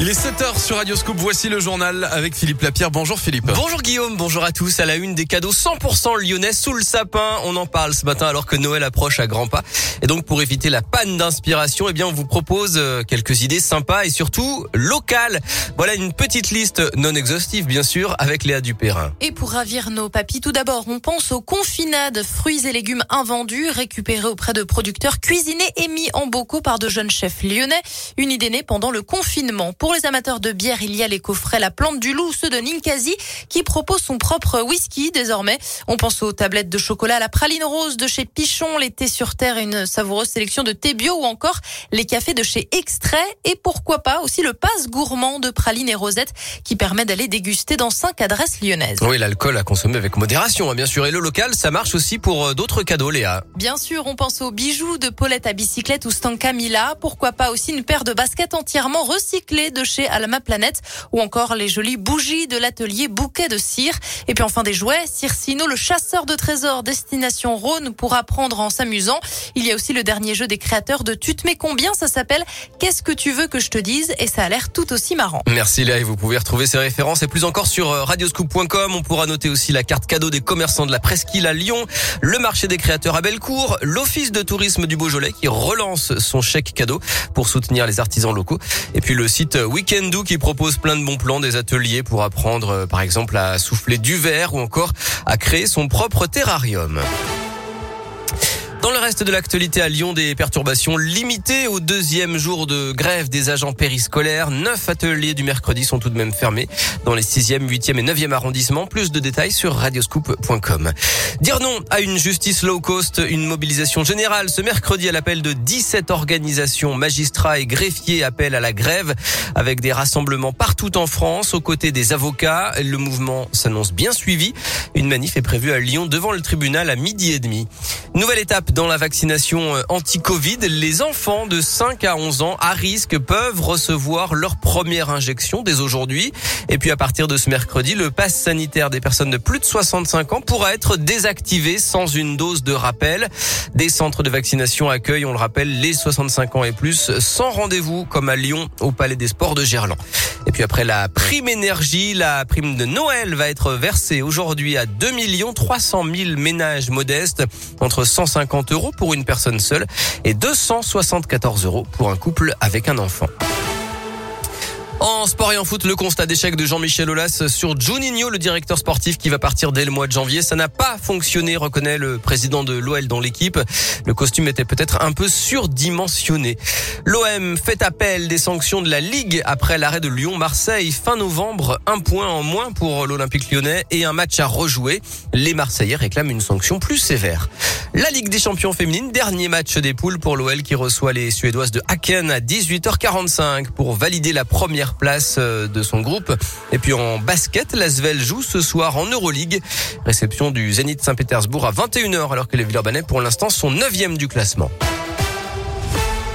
Il est 7h sur Radioscope. Voici le journal avec Philippe Lapierre. Bonjour Philippe. Bonjour Guillaume, bonjour à tous. À la une des cadeaux 100% lyonnais sous le sapin. On en parle ce matin alors que Noël approche à grands pas. Et donc pour éviter la panne d'inspiration, eh bien on vous propose euh, quelques idées sympas et surtout locales. Voilà une petite liste non exhaustive bien sûr avec Léa Dupérin. Et pour ravir nos papis, tout d'abord on pense aux confinades, fruits et légumes invendus récupérés auprès de producteurs cuisinés et mis en bocaux par de jeunes chefs lyonnais. Une idée née pendant le confinement. Pour les amateurs de bière, il y a les coffrets La Plante du Loup, ceux de Ninkasi, qui propose son propre whisky désormais. On pense aux tablettes de chocolat à la praline rose de chez Pichon, les thés sur terre, une savoureuse sélection de thé bio ou encore les cafés de chez Extrait et pourquoi pas aussi le passe gourmand de praline et rosette qui permet d'aller déguster dans cinq adresses lyonnaises. Oui, l'alcool à consommer avec modération, hein, bien sûr. Et le local, ça marche aussi pour euh, d'autres cadeaux, Léa. Bien sûr, on pense aux bijoux de Paulette à bicyclette ou Stanka Mila. Pourquoi pas aussi une paire de baskets entièrement recyclées de chez Alma Planète ou encore les jolies bougies de l'atelier Bouquet de Cire. Et puis enfin des jouets, Circino, le chasseur de trésors destination Rhône pour apprendre en s'amusant. Il y a aussi le dernier jeu des créateurs de Tu te mets combien? Ça s'appelle Qu'est-ce que tu veux que je te dise? Et ça a l'air tout aussi marrant. Merci Léa et vous pouvez retrouver ces références et plus encore sur euh, radioscoop.com. On pourra noter aussi la carte cadeau des commerçants de la Presqu'île à Lyon, le marché des créateurs à Bellecour, l'office de tourisme du Beaujolais qui relance son chèque cadeau pour soutenir les artisans locaux et puis le site Weekendoo qui propose plein de bons plans, des ateliers pour apprendre euh, par exemple à souffler du verre ou encore à créer son propre terrarium. Dans le reste de l'actualité à Lyon, des perturbations limitées au deuxième jour de grève des agents périscolaires. Neuf ateliers du mercredi sont tout de même fermés dans les 6e, 8e et 9e arrondissements. Plus de détails sur radioscoop.com. Dire non à une justice low cost, une mobilisation générale ce mercredi à l'appel de 17 organisations, magistrats et greffiers appellent à la grève avec des rassemblements partout en France aux côtés des avocats. Le mouvement s'annonce bien suivi. Une manif est prévue à Lyon devant le tribunal à midi et demi. Nouvelle étape dans la vaccination euh, anti-Covid. Les enfants de 5 à 11 ans à risque peuvent recevoir leur première injection dès aujourd'hui. Et puis à partir de ce mercredi, le pass sanitaire des personnes de plus de 65 ans pourra être désactivé sans une dose de rappel. Des centres de vaccination accueillent, on le rappelle, les 65 ans et plus sans rendez-vous comme à Lyon au Palais des Sports de Gerland. Et puis après la prime énergie, la prime de Noël va être versée aujourd'hui à 2 300 000 ménages modestes entre 150 euros pour une personne seule et 274 euros pour un couple avec un enfant. En sport et en foot, le constat d'échec de Jean-Michel Aulas sur Juninho, le directeur sportif qui va partir dès le mois de janvier. Ça n'a pas fonctionné, reconnaît le président de l'OL dans l'équipe. Le costume était peut-être un peu surdimensionné. L'OM fait appel des sanctions de la Ligue après l'arrêt de Lyon-Marseille fin novembre. Un point en moins pour l'Olympique lyonnais et un match à rejouer. Les Marseillais réclament une sanction plus sévère. La Ligue des champions féminines, dernier match des poules pour l'OL qui reçoit les Suédoises de Haken à 18h45 pour valider la première place euh, de son groupe. Et puis en basket, l'Asvel joue ce soir en Euroleague. Réception du Zénith Saint-Pétersbourg à 21h alors que les Villeurbanais pour l'instant sont 9e du classement.